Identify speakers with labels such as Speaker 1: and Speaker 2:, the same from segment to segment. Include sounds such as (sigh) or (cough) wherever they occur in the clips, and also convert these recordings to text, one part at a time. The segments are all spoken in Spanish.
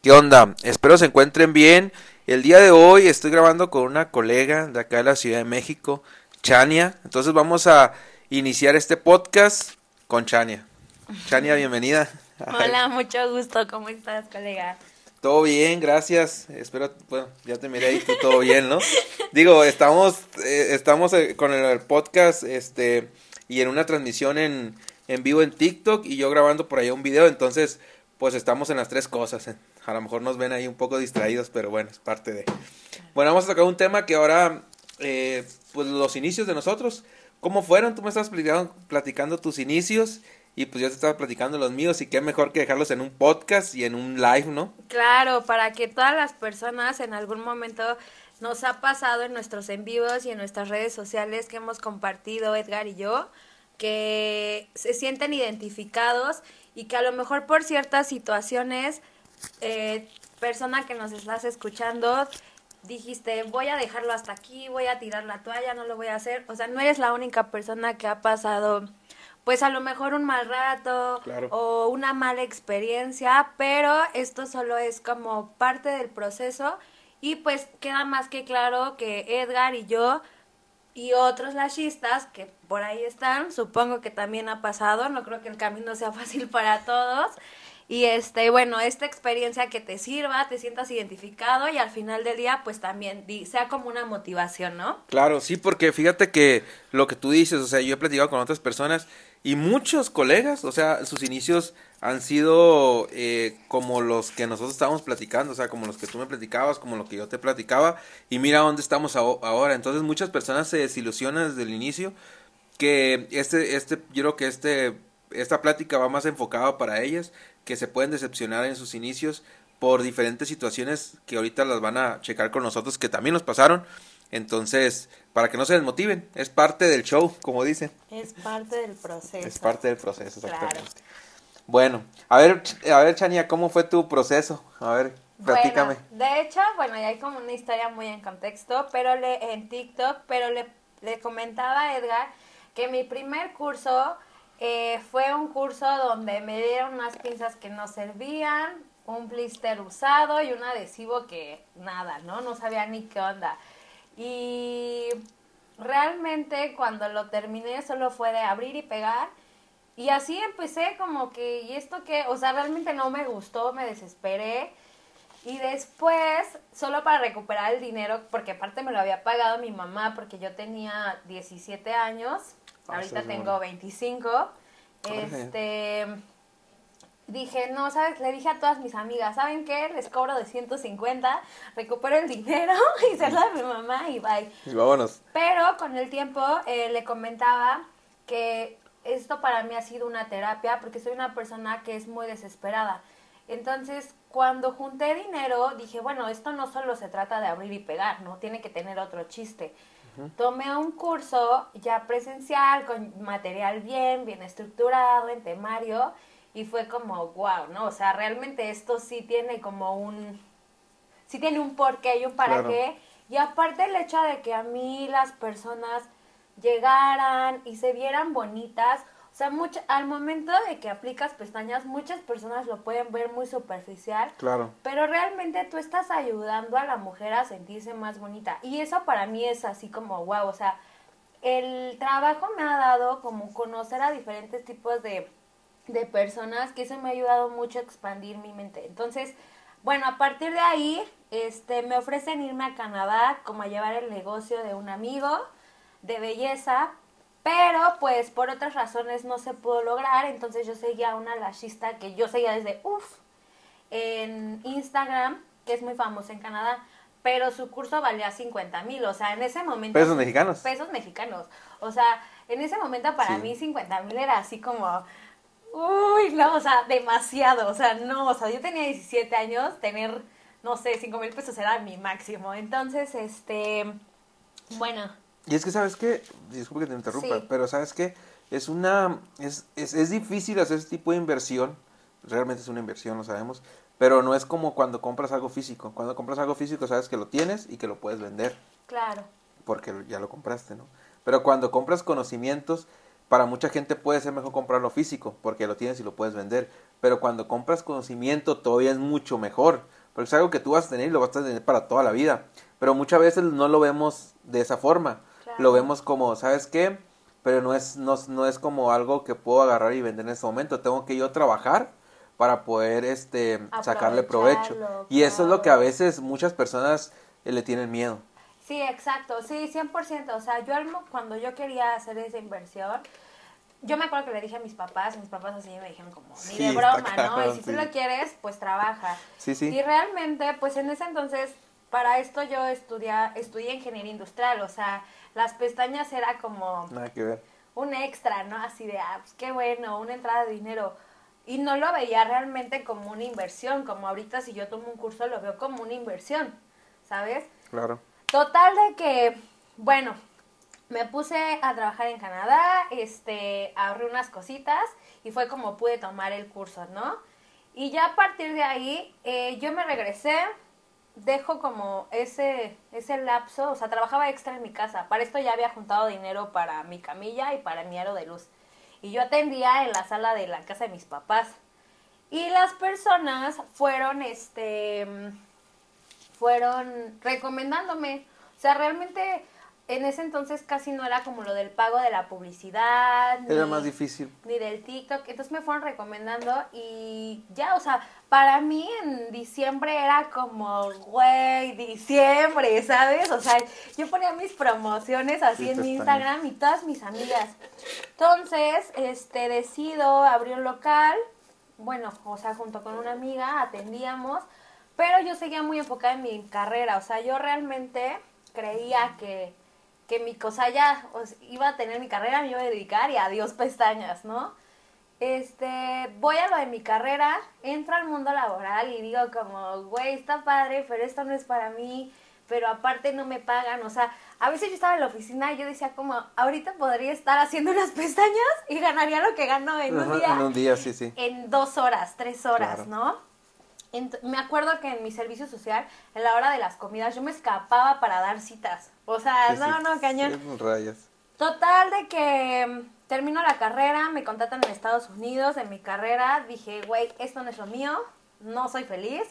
Speaker 1: ¿Qué onda? Espero se encuentren bien. El día de hoy estoy grabando con una colega de acá de la Ciudad de México, Chania. Entonces vamos a iniciar este podcast con Chania. Chania, bienvenida. (laughs)
Speaker 2: Hola, mucho gusto. ¿Cómo estás, colega?
Speaker 1: Todo bien, gracias. Espero, bueno, ya te miré ahí, todo bien, ¿no? (laughs) Digo, estamos, eh, estamos eh, con el podcast, este, y en una transmisión en, en vivo en TikTok y yo grabando por ahí un video, entonces, pues estamos en las tres cosas. ¿eh? A lo mejor nos ven ahí un poco distraídos, pero bueno, es parte de... Bueno, vamos a tocar un tema que ahora, pues los inicios de nosotros, ¿cómo fueron? Tú me estabas platicando, platicando tus inicios y pues yo te estaba platicando los míos y qué mejor que dejarlos en un podcast y en un live, ¿no?
Speaker 2: Claro, para que todas las personas en algún momento nos ha pasado en nuestros en vivos y en nuestras redes sociales que hemos compartido Edgar y yo, que se sienten identificados y que a lo mejor por ciertas situaciones, eh, persona que nos estás escuchando, dijiste, voy a dejarlo hasta aquí, voy a tirar la toalla, no lo voy a hacer. O sea, no eres la única persona que ha pasado pues a lo mejor un mal rato o una mala experiencia, pero esto solo es como parte del proceso y pues queda más que claro que Edgar y yo y otros lashistas que por ahí están, supongo que también ha pasado, no creo que el camino sea (laughs) fácil para todos. Y este, bueno, esta experiencia que te sirva, te sientas identificado y al final del día, pues también sea como una motivación, ¿no?
Speaker 1: Claro, sí, porque fíjate que lo que tú dices, o sea, yo he platicado con otras personas y muchos colegas, o sea, sus inicios han sido eh, como los que nosotros estábamos platicando, o sea, como los que tú me platicabas, como lo que yo te platicaba, y mira dónde estamos ahora. Entonces muchas personas se desilusionan desde el inicio, que este, este, yo creo que este, esta plática va más enfocada para ellas, que se pueden decepcionar en sus inicios por diferentes situaciones que ahorita las van a checar con nosotros, que también nos pasaron, entonces, para que no se desmotiven, es parte del show, como dicen.
Speaker 2: Es parte del proceso.
Speaker 1: Es parte del proceso, exactamente. Bueno, a ver, a ver, Chania, ¿cómo fue tu proceso? A ver, platícame.
Speaker 2: de hecho, bueno, ya hay como una historia muy en contexto, pero le, en TikTok, pero le, le comentaba a Edgar que mi primer curso eh, fue un curso donde me dieron unas pinzas que no servían, un blister usado y un adhesivo que nada, ¿no? No sabía ni qué onda. Y realmente cuando lo terminé solo fue de abrir y pegar. Y así empecé como que, ¿y esto qué? O sea, realmente no me gustó, me desesperé. Y después, solo para recuperar el dinero, porque aparte me lo había pagado mi mamá porque yo tenía 17 años, ahorita tengo 25. Este dije, no, ¿sabes? Le dije a todas mis amigas, ¿saben qué? Les cobro de 150, recupero el dinero (laughs) y se lo a mi mamá y bye.
Speaker 1: Y vámonos.
Speaker 2: Pero con el tiempo eh, le comentaba que esto para mí ha sido una terapia porque soy una persona que es muy desesperada. Entonces, cuando junté dinero, dije, bueno, esto no solo se trata de abrir y pegar, ¿no? Tiene que tener otro chiste. Tomé un curso ya presencial, con material bien, bien estructurado, en temario, y fue como, wow, ¿no? O sea, realmente esto sí tiene como un, sí tiene un porqué y un para qué. Y aparte el hecho de que a mí las personas llegaran y se vieran bonitas, sea, mucho, al momento de que aplicas pestañas, muchas personas lo pueden ver muy superficial.
Speaker 1: Claro.
Speaker 2: Pero realmente tú estás ayudando a la mujer a sentirse más bonita. Y eso para mí es así como, wow, o sea, el trabajo me ha dado como conocer a diferentes tipos de de personas que eso me ha ayudado mucho a expandir mi mente. Entonces, bueno, a partir de ahí, este, me ofrecen irme a Canadá como a llevar el negocio de un amigo de belleza, pero pues por otras razones no se pudo lograr, entonces yo seguía una lashista que yo seguía desde, uff, en Instagram, que es muy famosa en Canadá, pero su curso valía 50 mil, o sea, en ese momento...
Speaker 1: Pesos mexicanos.
Speaker 2: Pesos mexicanos, o sea, en ese momento para mí 50 mil era así como Uy, no, o sea, demasiado. O sea, no, o sea, yo tenía 17 años, tener, no sé, 5 mil pesos era mi máximo. Entonces, este, bueno.
Speaker 1: Y es que, ¿sabes qué? Disculpe que te interrumpa, pero ¿sabes qué? Es una, es, es, es difícil hacer ese tipo de inversión. Realmente es una inversión, lo sabemos. Pero no es como cuando compras algo físico. Cuando compras algo físico sabes que lo tienes y que lo puedes vender.
Speaker 2: Claro.
Speaker 1: Porque ya lo compraste, ¿no? Pero cuando compras conocimientos, para mucha gente puede ser mejor comprarlo físico porque lo tienes y lo puedes vender. pero cuando compras conocimiento todavía es mucho mejor, porque es algo que tú vas a tener y lo vas a tener para toda la vida, pero muchas veces no lo vemos de esa forma, lo vemos como, ¿sabes qué? Pero no es, no, no es como algo que puedo agarrar y vender en ese momento, tengo que yo trabajar para poder este sacarle provecho. Y eso es lo que a veces muchas personas eh, le tienen miedo.
Speaker 2: Sí, exacto, sí, 100%. O sea, yo cuando yo quería hacer esa inversión, yo me acuerdo que le dije a mis papás, mis papás así me dijeron como, ni de broma, ¿no? Y si tú lo quieres, pues trabaja.
Speaker 1: Sí, sí.
Speaker 2: Y realmente, pues en ese entonces, para esto yo estudié, estudié ingeniería industrial, o sea, las pestañas era como...
Speaker 1: Nada que ver.
Speaker 2: Un extra, ¿no? Así de, ah, pues qué bueno, una entrada de dinero y no lo veía realmente como una inversión, como ahorita si yo tomo un curso lo veo como una inversión, ¿sabes?
Speaker 1: Claro.
Speaker 2: Total de que, bueno, me puse a trabajar en Canadá, este, ahorré unas cositas y fue como pude tomar el curso, ¿no? Y ya a partir de ahí eh, yo me regresé, dejo como ese, ese lapso, o sea, trabajaba extra en mi casa, para esto ya había juntado dinero para mi camilla y para mi aro de luz y yo atendía en la sala de la casa de mis papás. Y las personas fueron, este, fueron recomendándome. O sea, realmente en ese entonces casi no era como lo del pago de la publicidad.
Speaker 1: Era más difícil.
Speaker 2: Ni del TikTok. Entonces me fueron recomendando y ya, o sea, para mí en diciembre era como, güey, diciembre, ¿sabes? O sea, yo ponía mis promociones así en mi Instagram y todas mis amigas. Entonces, este, decido abrir un local. Bueno, o sea, junto con una amiga atendíamos. Pero yo seguía muy enfocada en mi carrera. O sea, yo realmente creía que que mi cosa ya iba a tener mi carrera, me iba a dedicar y adiós pestañas, ¿no? Este, voy a lo de mi carrera, entro al mundo laboral y digo como, güey, está padre, pero esto no es para mí, pero aparte no me pagan, o sea, a veces yo estaba en la oficina y yo decía como, ahorita podría estar haciendo unas pestañas y ganaría lo que gano en un día.
Speaker 1: En un día, sí, sí.
Speaker 2: En dos horas, tres horas, ¿no? Me acuerdo que en mi servicio social, en la hora de las comidas, yo me escapaba para dar citas. O sea, no, no, cañón.
Speaker 1: rayas.
Speaker 2: Total de que mm, termino la carrera, me contratan en Estados Unidos, en mi carrera, dije, güey, esto no es lo mío, no soy feliz.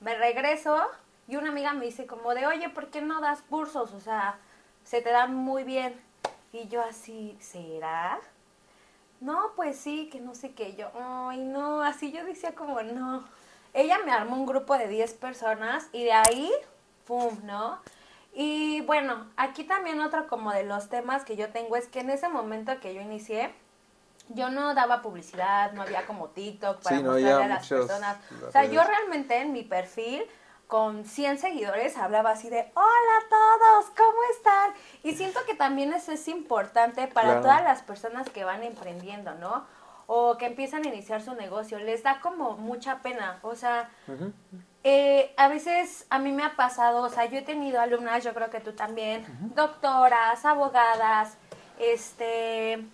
Speaker 2: Me regreso y una amiga me dice como de, oye, ¿por qué no das cursos? O sea, se te dan muy bien. Y yo así, ¿será? No, pues sí, que no sé qué. Yo, ay, no, así yo decía como, no ella me armó un grupo de 10 personas y de ahí, ¡pum!, ¿no? Y bueno, aquí también otro como de los temas que yo tengo es que en ese momento que yo inicié, yo no daba publicidad, no había como TikTok para mostrarle a las personas. O sea, yo realmente en mi perfil con 100 seguidores hablaba así de, hola a todos, ¿cómo están? Y siento que también eso es importante para todas las personas que van emprendiendo, ¿no? O que empiezan a iniciar su negocio, les da como mucha pena. O sea, eh, a veces a mí me ha pasado, o sea, yo he tenido alumnas, yo creo que tú también, doctoras, abogadas, este,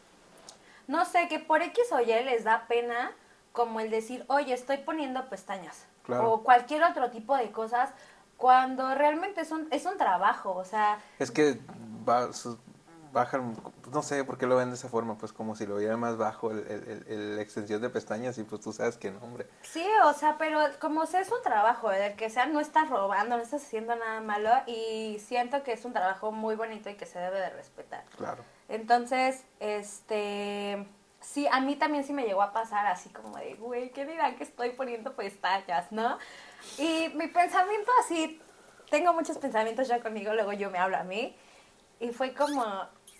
Speaker 2: no sé, que por X o Y les da pena como el decir, oye, estoy poniendo pestañas. O cualquier otro tipo de cosas, cuando realmente es un, es un trabajo, o sea...
Speaker 1: Es que va, bajan, no sé por qué lo ven de esa forma, pues como si lo viera más bajo el, extensión de pestañas y pues tú sabes que no, hombre.
Speaker 2: Sí, o sea, pero como sea es un trabajo, el que sea no estás robando, no estás haciendo nada malo y siento que es un trabajo muy bonito y que se debe de respetar.
Speaker 1: Claro.
Speaker 2: Entonces, este, sí, a mí también sí me llegó a pasar así como de, güey, ¿qué dirán que estoy poniendo pestañas, no? Y mi pensamiento así, tengo muchos pensamientos ya conmigo, luego yo me hablo a mí. Y fue como,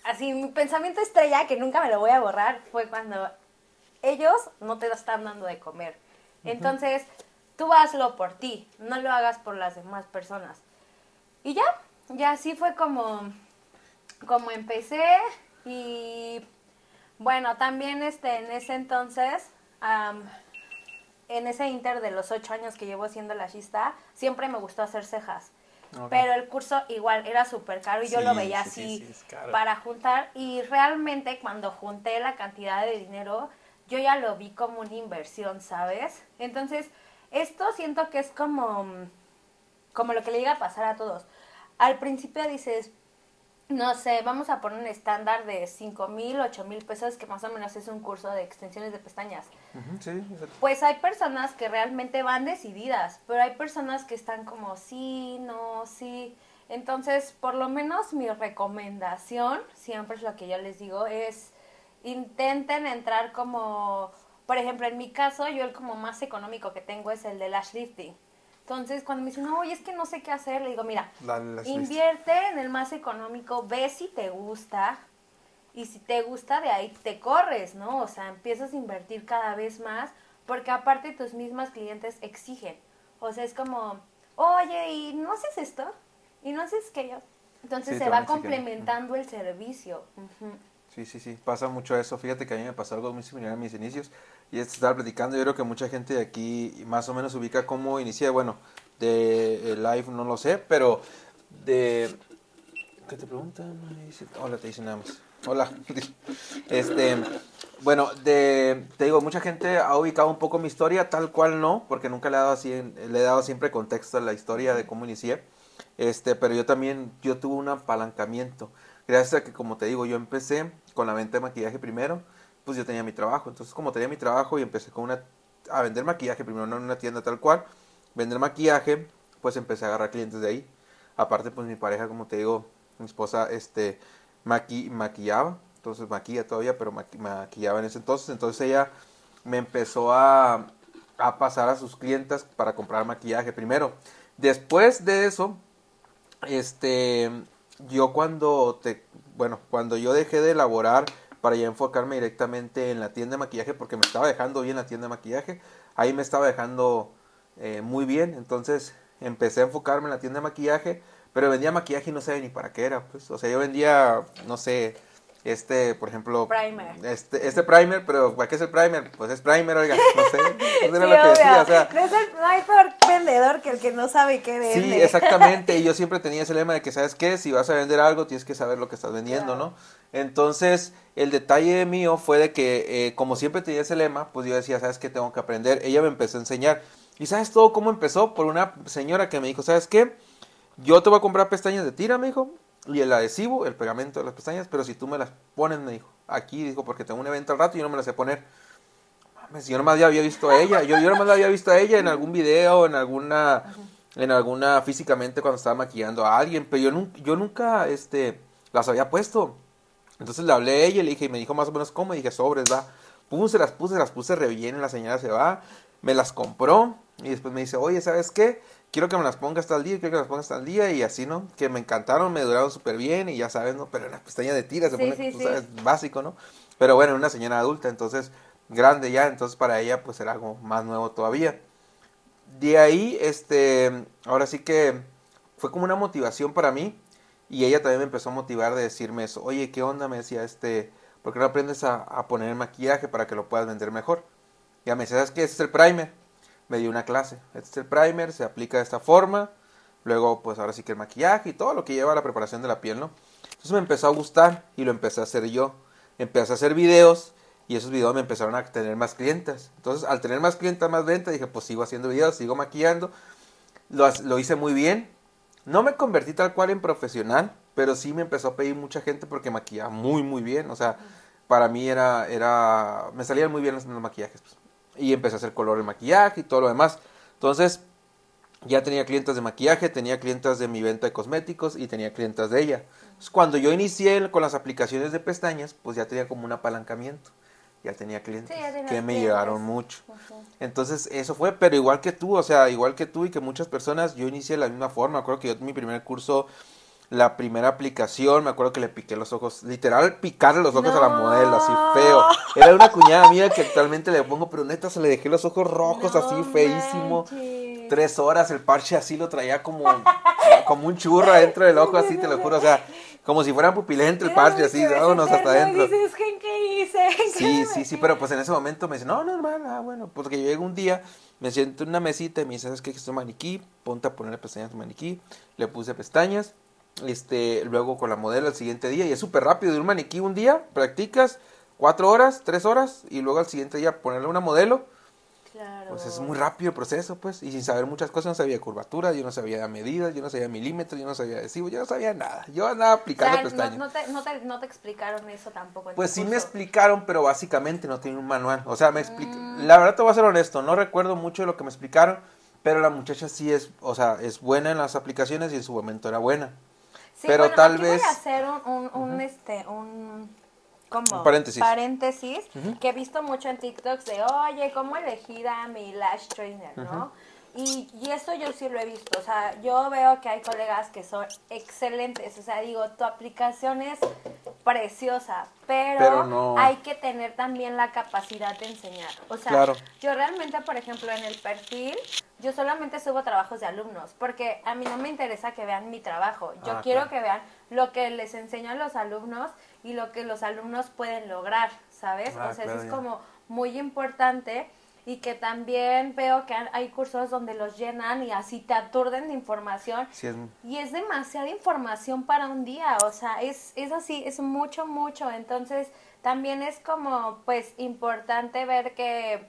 Speaker 2: así mi pensamiento estrella, que nunca me lo voy a borrar, fue cuando ellos no te están dando de comer. Entonces, tú hazlo por ti, no lo hagas por las demás personas. Y ya, ya así fue como, como empecé y bueno, también este, en ese entonces, en ese inter de los ocho años que llevo siendo la chista, siempre me gustó hacer cejas. Pero el curso igual era súper caro y yo lo veía así para juntar. Y realmente cuando junté la cantidad de dinero, yo ya lo vi como una inversión, ¿sabes? Entonces, esto siento que es como, como lo que le llega a pasar a todos. Al principio dices, no sé, vamos a poner un estándar de cinco mil, ocho mil pesos, que más o menos es un curso de extensiones de pestañas. Pues hay personas que realmente van decididas, pero hay personas que están como sí, no, sí. Entonces, por lo menos mi recomendación, siempre es lo que yo les digo, es intenten entrar como, por ejemplo, en mi caso, yo el como más económico que tengo es el de lash lifting. Entonces, cuando me dicen, no, oye, es que no sé qué hacer, le digo, mira, invierte en el más económico, ve si te gusta, y si te gusta, de ahí te corres, ¿no? O sea, empiezas a invertir cada vez más, porque aparte tus mismas clientes exigen. O sea, es como, oye, ¿y no haces esto? ¿Y no haces aquello? Entonces se va complementando el servicio.
Speaker 1: Sí, sí, sí, pasa mucho eso. Fíjate que a mí me pasó algo muy similar en mis inicios. Y es estar platicando, yo creo que mucha gente de aquí más o menos ubica cómo inicié. Bueno, de live no lo sé, pero de... ¿Qué te preguntan? Hola, te dicen nada más. Hola. Este, bueno, de, te digo, mucha gente ha ubicado un poco mi historia, tal cual no, porque nunca le he dado así, le he dado siempre contexto a la historia de cómo inicié. Este, pero yo también, yo tuve un apalancamiento. Gracias a que, como te digo, yo empecé con la venta de maquillaje primero, pues yo tenía mi trabajo. Entonces, como tenía mi trabajo y empecé con una, a vender maquillaje, primero no en una tienda tal cual, vender maquillaje, pues empecé a agarrar clientes de ahí. Aparte, pues mi pareja, como te digo, mi esposa, este, maqui maquillaba, entonces maquilla todavía, pero maquillaba en ese entonces. Entonces ella me empezó a, a pasar a sus clientas para comprar maquillaje primero. Después de eso, este, yo cuando te, bueno, cuando yo dejé de elaborar para ya enfocarme directamente en la tienda de maquillaje, porque me estaba dejando bien la tienda de maquillaje, ahí me estaba dejando eh, muy bien, entonces empecé a enfocarme en la tienda de maquillaje, pero vendía maquillaje y no sabía ni para qué era, pues, o sea, yo vendía, no sé, este, por ejemplo,
Speaker 2: primer.
Speaker 1: Este, este primer, pero ¿para qué es el primer? Pues es primer, oiga, no sé, no era lo que decía, o sea.
Speaker 2: No, hay peor vendedor que el que no sabe qué vende.
Speaker 1: Sí, exactamente, y yo siempre tenía ese lema de que, ¿sabes qué? Si vas a vender algo, tienes que saber lo que estás vendiendo, ¿no? Entonces, el detalle mío fue de que, eh, como siempre tenía ese lema, pues yo decía, ¿sabes qué? Tengo que aprender. Ella me empezó a enseñar. ¿Y sabes todo cómo empezó? Por una señora que me dijo, ¿sabes qué? Yo te voy a comprar pestañas de tira, me dijo, y el adhesivo, el pegamento de las pestañas, pero si tú me las pones, me dijo, aquí, dijo, porque tengo un evento al rato y yo no me las sé poner. Mames, yo nomás ya había visto a ella, yo, yo nomás la había visto a ella en algún video, en alguna, en alguna físicamente cuando estaba maquillando a alguien, pero yo, yo nunca, este, las había puesto. Entonces le hablé a ella y le dije, y me dijo más o menos cómo, y dije, sobres, va. Puse, las puse, las puse re bien, la señora se va, me las compró, y después me dice, oye, ¿sabes qué? Quiero que me las pongas hasta el día, quiero que me las pongas hasta el día y así, ¿no? Que me encantaron, me duraron súper bien y ya sabes, ¿no? Pero en la pestaña de tiras se pone, tú sabes, básico, ¿no? Pero bueno, una señora adulta, entonces grande ya, entonces para ella pues era algo más nuevo todavía. De ahí, este, ahora sí que fue como una motivación para mí y ella también me empezó a motivar de decirme eso, oye, ¿qué onda? Me decía, este, ¿por qué no aprendes a, a poner el maquillaje para que lo puedas vender mejor? Ya me decía, ¿sabes qué? Ese es el primer me dio una clase. Este es el primer, se aplica de esta forma. Luego, pues ahora sí que el maquillaje y todo lo que lleva a la preparación de la piel, ¿no? Entonces me empezó a gustar y lo empecé a hacer yo. Empecé a hacer videos y esos videos me empezaron a tener más clientes. Entonces, al tener más clientes, más venta, dije, pues sigo haciendo videos, sigo maquillando. Lo, lo hice muy bien. No me convertí tal cual en profesional, pero sí me empezó a pedir mucha gente porque maquillaba muy, muy bien. O sea, para mí era, era, me salían muy bien los, los maquillajes. Pues y empecé a hacer color de maquillaje y todo lo demás. Entonces, ya tenía clientes de maquillaje, tenía clientes de mi venta de cosméticos y tenía clientes de ella. cuando yo inicié con las aplicaciones de pestañas, pues ya tenía como un apalancamiento. Ya tenía clientes que me llegaron mucho. Entonces, eso fue, pero igual que tú, o sea, igual que tú y que muchas personas, yo inicié de la misma forma. Creo que yo mi primer curso la primera aplicación, me acuerdo que le piqué los ojos, literal picarle los ojos a la modelo, así feo. Era una cuñada mía que actualmente le pongo, pero neta se le dejé los ojos rojos, así feísimo. Tres horas, el parche así lo traía como, como un churro adentro del ojo, así te lo juro, o sea, como si fuera pupilente el parche, así, vámonos hasta adentro. (laughs) Sí, sí, sí, pero pues en ese momento me dice, no, normal, ah, bueno, pues que yo llego un día, me siento en una mesita y me dice, ¿sabes qué? Que es un maniquí, ponte a ponerle pestañas a tu maniquí, le puse pestañas, este, luego con la modelo al siguiente día y es súper rápido de un maniquí un día, practicas cuatro horas, tres horas y luego al siguiente día ponerle una modelo
Speaker 2: Claro.
Speaker 1: Pues es muy rápido el proceso, pues, y sin saber muchas cosas, no sabía curvatura, yo no sabía medidas, yo no sabía milímetros, yo no sabía adhesivo, yo no sabía nada. Yo andaba
Speaker 2: O
Speaker 1: aplicando
Speaker 2: sea,
Speaker 1: pestañas.
Speaker 2: no te, no, te, no te explicaron eso tampoco. en
Speaker 1: Pues sí me explicaron, pero básicamente no tiene un manual. O sea, me explica.
Speaker 2: Mm.
Speaker 1: La verdad te voy a ser honesto, no recuerdo mucho de lo que me explicaron, pero la muchacha sí es, o sea, es buena en las aplicaciones y en su momento era buena.
Speaker 2: Sí,
Speaker 1: pero
Speaker 2: bueno,
Speaker 1: tal
Speaker 2: aquí
Speaker 1: vez-
Speaker 2: voy a hacer un, un, un, este, un... ¿Cómo?
Speaker 1: Un paréntesis.
Speaker 2: Paréntesis, que he visto mucho en TikToks de, oye, ¿cómo elegir a mi lash trainer, no? Y, y esto yo sí lo he visto, o sea, yo veo que hay colegas que son excelentes, o sea, digo, tu aplicación es preciosa, pero,
Speaker 1: Pero no-
Speaker 2: hay que tener también la capacidad de enseñar. O sea,
Speaker 1: Claro.
Speaker 2: yo realmente, por ejemplo, en el perfil, yo solamente subo trabajos de alumnos, porque a mí no me interesa que vean mi trabajo. Yo
Speaker 1: Ah,
Speaker 2: quiero
Speaker 1: claro.
Speaker 2: que vean lo que les enseño a los alumnos y lo que los alumnos pueden lograr, ¿sabes?
Speaker 1: Ah,
Speaker 2: o sea,
Speaker 1: claro,
Speaker 2: eso es
Speaker 1: ya.
Speaker 2: como muy importante y que también veo que hay cursos donde los llenan y así te aturden de información.
Speaker 1: Sí es-
Speaker 2: Y es demasiada información para un día, o sea, es, es así, es mucho, mucho. Entonces, también es como, pues, importante ver que,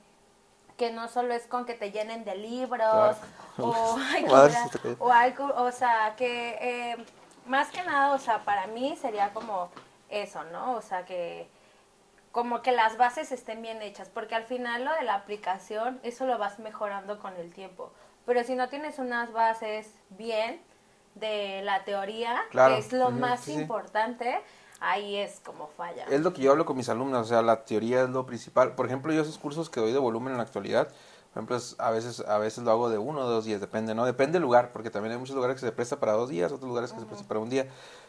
Speaker 2: que no solo es con que te llenen de libros
Speaker 1: Claro.
Speaker 2: o, (laughs) o algo, o sea, que eh, más que nada, o sea, para mí sería como eso, ¿no? O sea, que como que las bases estén bien hechas, porque al final lo de la aplicación, eso lo vas mejorando con el tiempo. Pero si no tienes unas bases bien de la teoría,
Speaker 1: Claro.
Speaker 2: que es lo más
Speaker 1: sí, sí.
Speaker 2: Ahí es como falla.
Speaker 1: Es lo que yo hablo con mis alumnos, o sea, la teoría es lo principal. Por ejemplo, yo esos cursos que doy de volumen en la actualidad, por ejemplo, a veces a veces lo hago de uno o dos días, depende, ¿no? Depende del lugar, porque también hay muchos lugares que se presta para dos días, otros lugares que se presta para un día.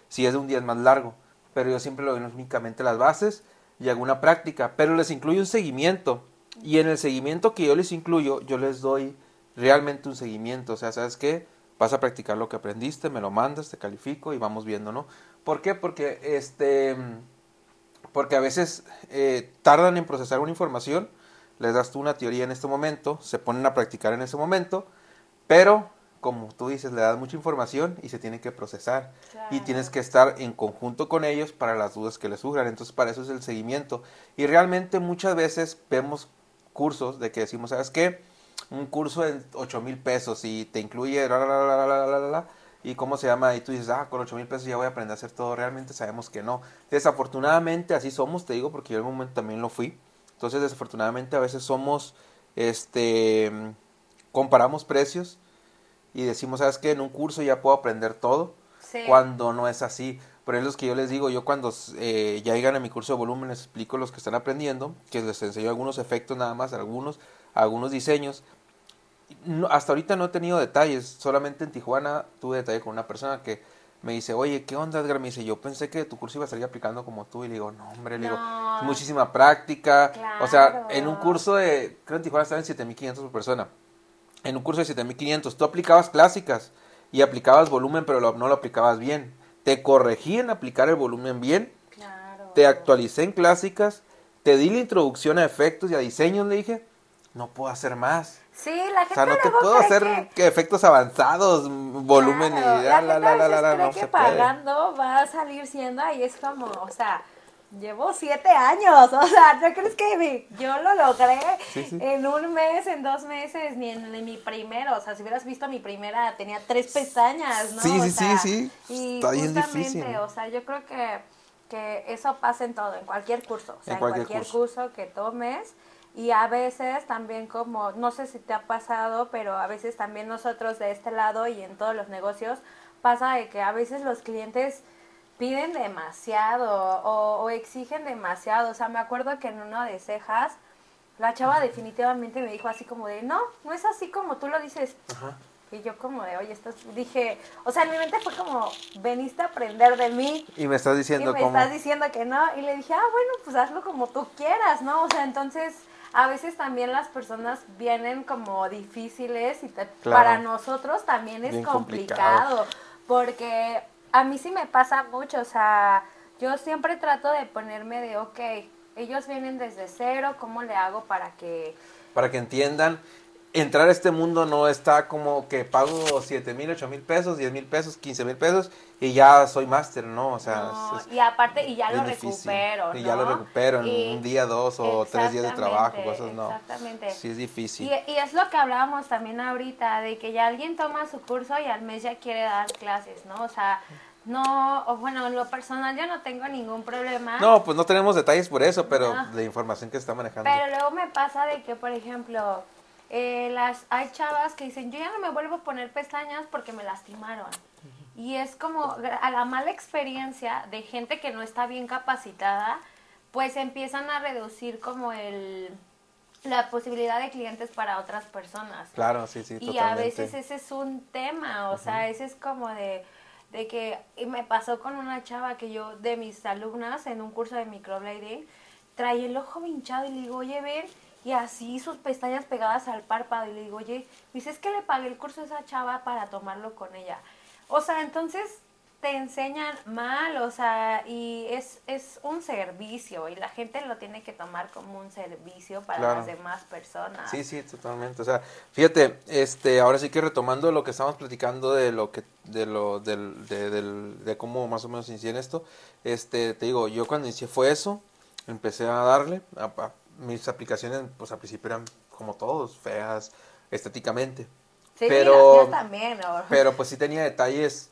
Speaker 1: Si es de un día es más largo, pero yo siempre lo doy únicamente las bases y hago una práctica, pero les incluyo un seguimiento. Y en el seguimiento que yo les incluyo, yo les doy realmente un seguimiento, o sea, ¿sabes qué? Vas a practicar lo que aprendiste, me lo mandas, te califico y vamos viendo, ¿no? ¿Por qué? Porque este porque a veces eh, tardan en procesar una información, les das tú una teoría en este momento, se ponen a practicar en ese momento, pero como tú dices, le das mucha información y se tiene que procesar y tienes que estar en conjunto con ellos para las dudas que les surjan, entonces para eso es el seguimiento y realmente muchas veces vemos cursos de que decimos, ¿sabes qué? un curso en 8 mil pesos y te incluye... La, la, la, y cómo se llama, y tú dices, ah, con 8 mil pesos ya voy a aprender a hacer todo, realmente sabemos que no. Desafortunadamente así somos, te digo, porque yo en algún momento también lo fui. Entonces, desafortunadamente a veces somos, este, comparamos precios y decimos, sabes que en un curso ya puedo aprender todo,
Speaker 2: sí.
Speaker 1: cuando no es así. Pero es que yo les digo, yo cuando eh, ya llegan a mi curso de volumen les explico los que están aprendiendo, que les enseño algunos efectos nada más, algunos, algunos diseños, no, hasta ahorita no he tenido detalles, solamente en Tijuana tuve detalle con una persona que me dice, oye, ¿qué onda Edgar? Me dice, yo pensé que tu curso iba a salir aplicando como tú. Y le digo, no, hombre, le digo, muchísima práctica. O sea,
Speaker 2: Claro.
Speaker 1: en un curso de, creo en Tijuana estaba en 7500 por persona. En un curso de 7500, tú aplicabas clásicas y aplicabas volumen, pero lo- no lo aplicabas bien. Te corregí en aplicar el volumen bien,
Speaker 2: Claro.
Speaker 1: te actualicé en clásicas, te di la introducción a efectos y a diseños, le dije, no puedo hacer más.
Speaker 2: Sí, la gente
Speaker 1: O sea, no te puedo hacer
Speaker 2: que-
Speaker 1: efectos avanzados, volumen
Speaker 2: Claro,
Speaker 1: y la,
Speaker 2: la,
Speaker 1: no
Speaker 2: que
Speaker 1: se puede.
Speaker 2: pagando va a salir siendo ahí es como, o sea, llevo siete años, (laughs) o sea, ¿no crees que yo lo logré
Speaker 1: Sí, sí.
Speaker 2: en un mes, en dos meses, ni en, en mi primero? O sea, si hubieras visto mi primera, tenía tres pestañas, ¿no?
Speaker 1: Sí,
Speaker 2: O
Speaker 1: sí,
Speaker 2: sea,
Speaker 1: sí, sí.
Speaker 2: Y
Speaker 1: Está bien
Speaker 2: justamente,
Speaker 1: difícil.
Speaker 2: o sea, yo creo que, que eso pasa en todo, en cualquier curso, o sea,
Speaker 1: En
Speaker 2: en
Speaker 1: cualquier
Speaker 2: cualquier,
Speaker 1: curso.
Speaker 2: curso que tomes. Y a veces también como, no sé si te ha pasado, pero a veces también nosotros de este lado y en todos los negocios pasa de que a veces los clientes piden demasiado o, o exigen demasiado. O sea, me acuerdo que en uno de cejas la chava definitivamente me dijo así como de, no, no es así como tú lo dices.
Speaker 1: Ajá.
Speaker 2: Y yo como de, oye, estás, dije, o sea, en mi mente fue como, veniste a aprender de mí
Speaker 1: Y me estás
Speaker 2: y
Speaker 1: diciendo
Speaker 2: me
Speaker 1: cómo...
Speaker 2: estás diciendo que no. Y le dije, ah, bueno, pues hazlo como tú quieras, ¿no? O sea, entonces, a veces también las personas vienen como difíciles y te-
Speaker 1: Claro.
Speaker 2: para nosotros también es complicado.
Speaker 1: complicado.
Speaker 2: Porque a mí sí me pasa mucho, o sea, yo siempre trato de ponerme de, ok, ellos vienen desde cero, ¿cómo le hago para que...
Speaker 1: para que entiendan. Entrar a este mundo no está como que pago 7 mil, 8 mil pesos, 10 mil pesos, 15 mil pesos y ya soy máster, ¿no? O sea,
Speaker 2: No,
Speaker 1: es- es-
Speaker 2: y aparte, y ya lo
Speaker 1: difícil.
Speaker 2: recupero,
Speaker 1: Y ya
Speaker 2: ¿no?
Speaker 1: lo recupero en
Speaker 2: Y-
Speaker 1: un día, dos o tres días de trabajo, cosas no.
Speaker 2: Exactamente.
Speaker 1: Sí, es difícil.
Speaker 2: Y, y es lo que hablábamos también ahorita, de que ya alguien toma su curso y al mes ya quiere dar clases, ¿no? O sea, no, o bueno, en lo personal yo no tengo ningún problema.
Speaker 1: No, pues no tenemos detalles por eso, pero
Speaker 2: No.
Speaker 1: la información que se está manejando.
Speaker 2: Pero luego me pasa de que, por ejemplo, eh, las hay chavas que dicen, yo ya no me vuelvo a poner pestañas porque me lastimaron. Y es como a la mala experiencia de gente que no está bien capacitada, pues empiezan a reducir como el la posibilidad de clientes para otras personas.
Speaker 1: Claro, sí, sí,
Speaker 2: Y
Speaker 1: totalmente.
Speaker 2: a veces ese es un tema, o sea, ese es como de, de que me pasó con una chava que yo, de mis alumnas en un curso de microblading, trae el ojo hinchado y le digo, oye, ven, y así sus pestañas pegadas al párpado, y le digo, oye, dice, es que le pagué el curso a esa chava para tomarlo con ella. O sea, entonces te enseñan mal, o sea, y es, es un servicio, y la gente lo tiene que tomar como un servicio para
Speaker 1: Claro.
Speaker 2: las demás personas.
Speaker 1: Sí, sí, totalmente. O sea, fíjate, este, ahora sí que retomando lo que estábamos platicando de lo que, de lo, del, de, del- de cómo más o menos inicié en esto, este, te digo, yo cuando inicié fue eso, empecé a darle, a- a- mis aplicaciones, pues al principio eran como todos, feas, estéticamente.
Speaker 2: Sí,
Speaker 1: pero,
Speaker 2: yo también, ¿no? (laughs)
Speaker 1: pero pues sí tenía detalles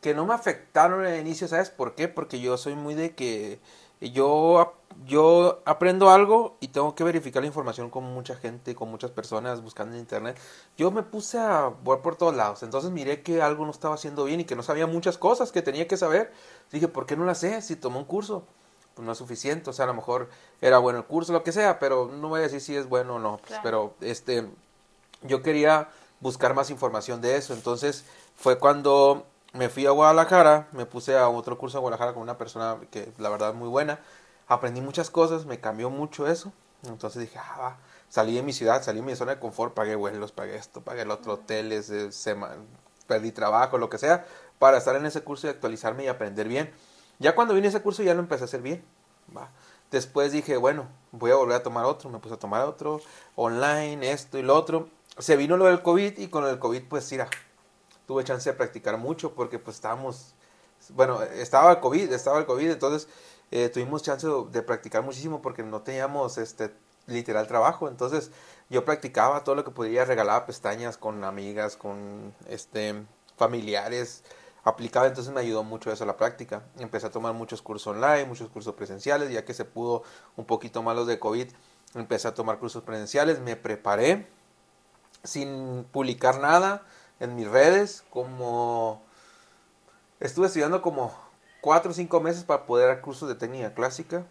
Speaker 1: que no me afectaron en el inicio, ¿sabes por qué? Porque yo soy muy de que yo, yo aprendo algo y tengo que verificar la información con mucha gente, con muchas personas buscando en internet. Yo me puse a volar por todos lados, entonces miré que algo no estaba haciendo bien y que no sabía muchas cosas que tenía que saber. Dije, ¿por qué no las sé si tomé un curso? Pues no es suficiente, o sea, a lo mejor era bueno el curso, lo que sea, pero no voy a decir si es bueno o no. pues,
Speaker 2: Claro.
Speaker 1: Pero este, yo quería buscar más información de eso. Entonces fue cuando me fui a Guadalajara, me puse a otro curso en Guadalajara con una persona que la verdad muy buena. Aprendí muchas cosas, me cambió mucho eso. Entonces dije, ah, va. Salí de mi ciudad, salí de mi zona de confort, pagué vuelos, pagué esto, pagué el otro, hoteles, eh, perdí trabajo, lo que sea, para estar en ese curso y actualizarme y aprender bien. Ya cuando vine ese curso ya lo empecé a hacer bien. Va. Después dije, bueno, voy a volver a tomar otro, me puse a tomar otro, online, esto y lo otro. Se vino lo del COVID y con el COVID pues mira, tuve chance de practicar mucho porque pues estábamos, bueno, estaba el COVID, estaba el COVID, entonces eh, tuvimos chance de, de practicar muchísimo porque no teníamos este literal trabajo, entonces yo practicaba todo lo que podía, regalaba pestañas con amigas, con este familiares, aplicaba, entonces me ayudó mucho eso la práctica. Empecé a tomar muchos cursos online, muchos cursos presenciales, ya que se pudo un poquito más los de COVID, empecé a tomar cursos presenciales, me preparé sin publicar nada en mis redes, como estuve estudiando como cuatro o cinco meses para poder dar cursos de técnica clásica,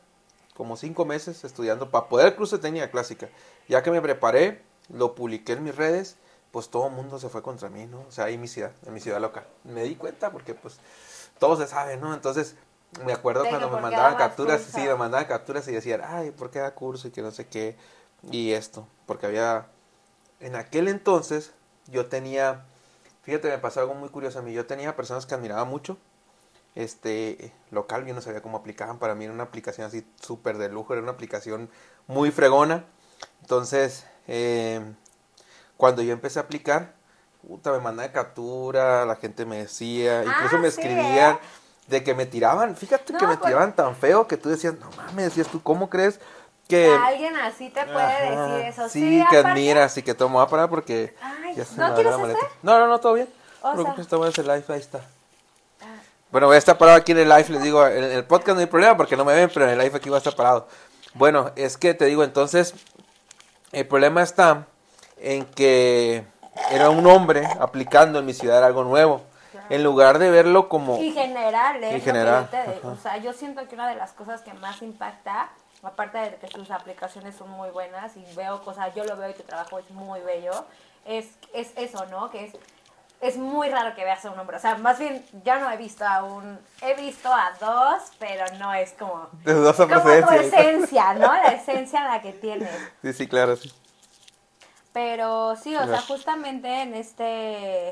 Speaker 1: como cinco meses estudiando para poder cursos de técnica clásica. Ya que me preparé, lo publiqué en mis redes, pues todo el mundo se fue contra mí, ¿no? O sea, ahí en mi ciudad, en mi ciudad local. Me di cuenta porque pues todo se sabe, ¿no? Entonces me acuerdo cuando me mandaban capturas,
Speaker 2: curso.
Speaker 1: sí, me mandaban capturas y decían, ay, ¿por qué da curso y que no sé qué? Y esto, porque había, en aquel entonces yo tenía, fíjate, me pasó algo muy curioso a mí, yo tenía personas que admiraba mucho, este, local, yo no sabía cómo aplicaban, para mí era una aplicación así súper de lujo, era una aplicación muy fregona, entonces, eh, cuando yo empecé a aplicar, puta, me mandaban captura, la gente me decía, incluso
Speaker 2: Ah,
Speaker 1: me
Speaker 2: sí,
Speaker 1: escribían
Speaker 2: ¿eh?
Speaker 1: de que me tiraban, fíjate que
Speaker 2: No,
Speaker 1: me
Speaker 2: pues-
Speaker 1: tiraban tan feo que tú decías, no mames, decías tú, ¿cómo crees que...
Speaker 2: Alguien así te puede
Speaker 1: Ajá,
Speaker 2: decir eso.
Speaker 1: Sí, que
Speaker 2: aparte-
Speaker 1: admiras y que tomo a parar porque
Speaker 2: Ay,
Speaker 1: ya se
Speaker 2: ¿no
Speaker 1: me
Speaker 2: quieres
Speaker 1: la maleta.
Speaker 2: este?
Speaker 1: No, no, no, todo bien.
Speaker 2: O
Speaker 1: No,
Speaker 2: sea-
Speaker 1: que estamos en el live, ahí está.
Speaker 2: Ah.
Speaker 1: Bueno, voy a estar parado aquí en el live, les digo, en el podcast no hay problema porque no me ven, pero en el live aquí voy a estar parado. Bueno, es que te digo, entonces, el problema está en que era un hombre aplicando en mi ciudad algo nuevo. En lugar de verlo como...
Speaker 2: Y general, ¿eh?
Speaker 1: Y general,
Speaker 2: yo te- o sea, yo siento que una de las cosas que más impacta, aparte de que sus aplicaciones son muy buenas y veo cosas, yo lo veo y tu trabajo es muy bello, es, es eso, ¿no? Que es, es muy raro que veas a un hombre. O sea, más bien, ya no he visto a un, he visto a dos, pero no es como,
Speaker 1: dudosa
Speaker 2: como tu esencia, ¿no? La esencia la que tienes.
Speaker 1: Sí, sí, claro, sí.
Speaker 2: Pero sí, o sea, justamente en este,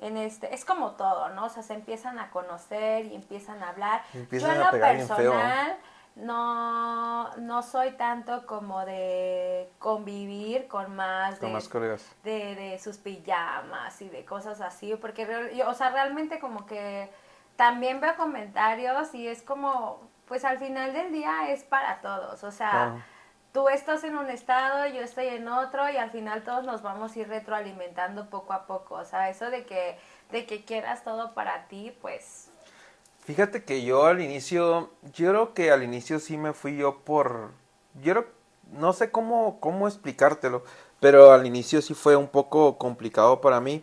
Speaker 2: en este, es como todo, ¿no? O sea, se empiezan a conocer y empiezan a hablar.
Speaker 1: Empiezan
Speaker 2: Yo en lo personal no, no soy tanto como de convivir con más de,
Speaker 1: más colegas.
Speaker 2: de, de sus pijamas y de cosas así, porque, yo, o sea, realmente como que también veo comentarios y es como, pues al final del día es para todos, o sea,
Speaker 1: Claro.
Speaker 2: Tú estás en un estado, yo estoy en otro y al final todos nos vamos a ir retroalimentando poco a poco, o sea, eso de que, de que quieras todo para ti, pues.
Speaker 1: Fíjate que yo al inicio, yo creo que al inicio sí me fui yo por, yo creo, no sé cómo, cómo explicártelo, pero al inicio sí fue un poco complicado para mí,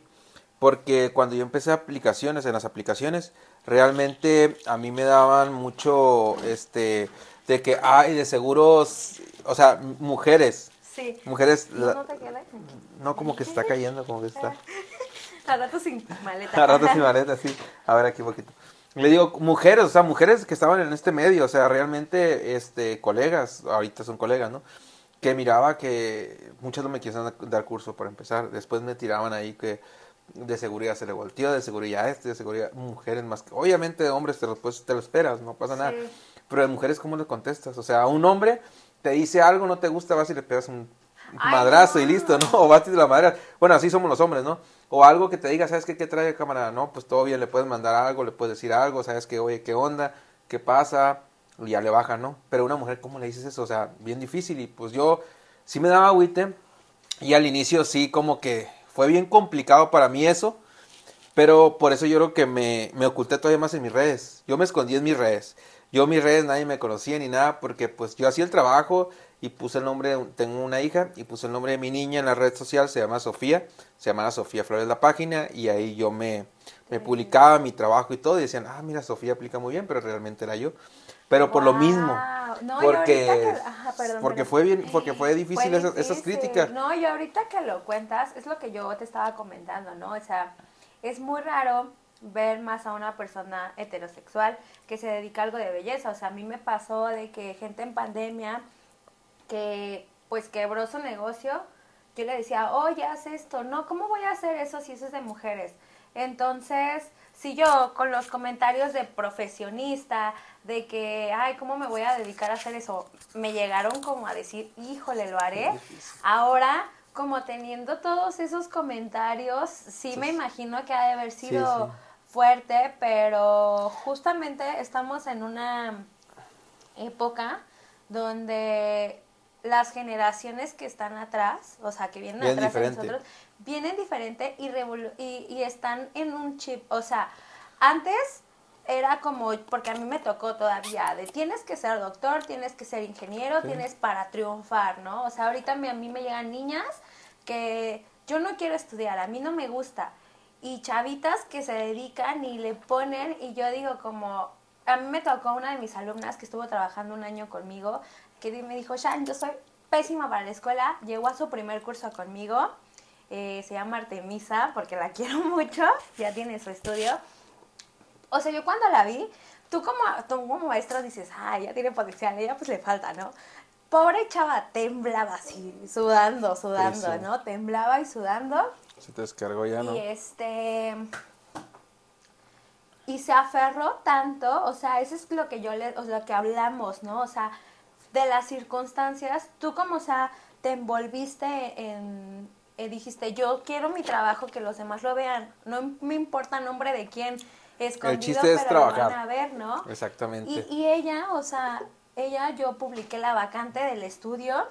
Speaker 1: porque cuando yo empecé aplicaciones, en las aplicaciones, realmente a mí me daban mucho, este, de que, ay, de seguros, o sea, mujeres,
Speaker 2: sí.
Speaker 1: mujeres,
Speaker 2: No,
Speaker 1: la-
Speaker 2: no te
Speaker 1: no como que se está cayendo, como que está. (laughs)
Speaker 2: A rato sin maleta.
Speaker 1: A rato sin maleta, sí. A ver aquí un poquito. Le digo, mujeres, o sea, mujeres que estaban en este medio, o sea, realmente, este, colegas, ahorita son colegas, ¿no? Que miraba que muchas no me quisieron dar curso para empezar. Después me tiraban ahí que de seguridad se le volteó, de seguridad este, de seguridad, mujeres más que, obviamente de hombres te lo, pues, te lo esperas, no pasa nada.
Speaker 2: Sí.
Speaker 1: Pero de mujeres, ¿cómo le contestas? O sea, a un hombre te dice algo, no te gusta, vas y le pegas un
Speaker 2: Ay,
Speaker 1: madrazo y listo, ¿no? (laughs) O vas y la madera. Bueno, así somos los hombres, ¿no? O algo que te diga, ¿sabes qué? ¿Qué trae cámara? No, pues todo bien, le puedes mandar algo, le puedes decir algo, ¿sabes qué? Oye, ¿qué onda? ¿Qué pasa? Y ya le baja, ¿no? Pero una mujer, ¿cómo le dices eso? O sea, bien difícil. Y pues yo sí me daba agüite. Y al inicio sí, como que fue bien complicado para mí eso. Pero por eso yo creo que me, me oculté todavía más en mis redes. Yo me escondí en mis redes. Yo mis redes nadie me conocía ni nada porque pues yo hacía el trabajo y puse el nombre, de- tengo una hija y puse el nombre de mi niña en la red social, se llama Sofía, se llama Sofía Flores la página y ahí yo me, me publicaba mi trabajo y todo y decían, ah, mira, Sofía aplica muy bien, pero realmente era yo. Pero por lo mismo.
Speaker 2: No,
Speaker 1: porque,
Speaker 2: ahorita que- ajá, perdón,
Speaker 1: porque fue bien, porque fue difícil,
Speaker 2: Fue
Speaker 1: esas, esas críticas.
Speaker 2: No, y ahorita que lo cuentas, es lo que yo te estaba comentando, ¿no? O sea, es muy raro ver más a una persona heterosexual que se dedica a algo de belleza. O sea, a mí me pasó de que gente en pandemia que pues quebró su negocio, yo le decía, oye, haz esto. No, ¿cómo voy a hacer eso si eso es de mujeres? Entonces, si yo con los comentarios de profesionista, de que, ay, ¿cómo me voy a dedicar a hacer eso? Me llegaron como a decir, híjole, lo haré. Ahora, como teniendo todos esos comentarios, sí me imagino que ha de haber sido
Speaker 1: sí.
Speaker 2: Fuerte, pero justamente estamos en una época donde las generaciones que están atrás, o sea, que vienen atrás de
Speaker 1: diferente.
Speaker 2: nosotros, vienen diferente y, revolu- y, y están en un chip, o sea, antes era como, porque a mí me tocó todavía, de tienes que ser doctor, tienes que ser ingeniero,
Speaker 1: Sí.
Speaker 2: tienes para triunfar, ¿no? O sea, ahorita me- a mí me llegan niñas que yo no quiero estudiar, a mí no me gusta, y chavitas que se dedican y le ponen, y yo digo como, a mí me tocó una de mis alumnas que estuvo trabajando un año conmigo, que me dijo, Shan, yo soy pésima para la escuela, llegó a su primer curso conmigo, eh, se llama Artemisa, porque la (laughs) quiero mucho, ya tiene su estudio, o sea, yo cuando la vi, tú como, tú como maestro dices, ay, ya tiene potencial, ella pues le falta, ¿no? Pobre chava, temblaba así, sudando, sudando. ¿no? Temblaba y sudando.
Speaker 1: Se te descargó ya, ¿no?
Speaker 2: Y este. Y se aferró tanto, o sea, eso es lo que yo le, o sea, lo que hablamos, ¿no? O sea, de las circunstancias, tú como, o sea, te envolviste en, eh, dijiste, yo quiero mi trabajo, que los demás lo vean, no me importa el nombre de quién, escondido,
Speaker 1: chiste es
Speaker 2: pero lo van a ver, ¿no?
Speaker 1: Exactamente.
Speaker 2: Y, y ella, o sea, ella, yo publiqué la vacante del estudio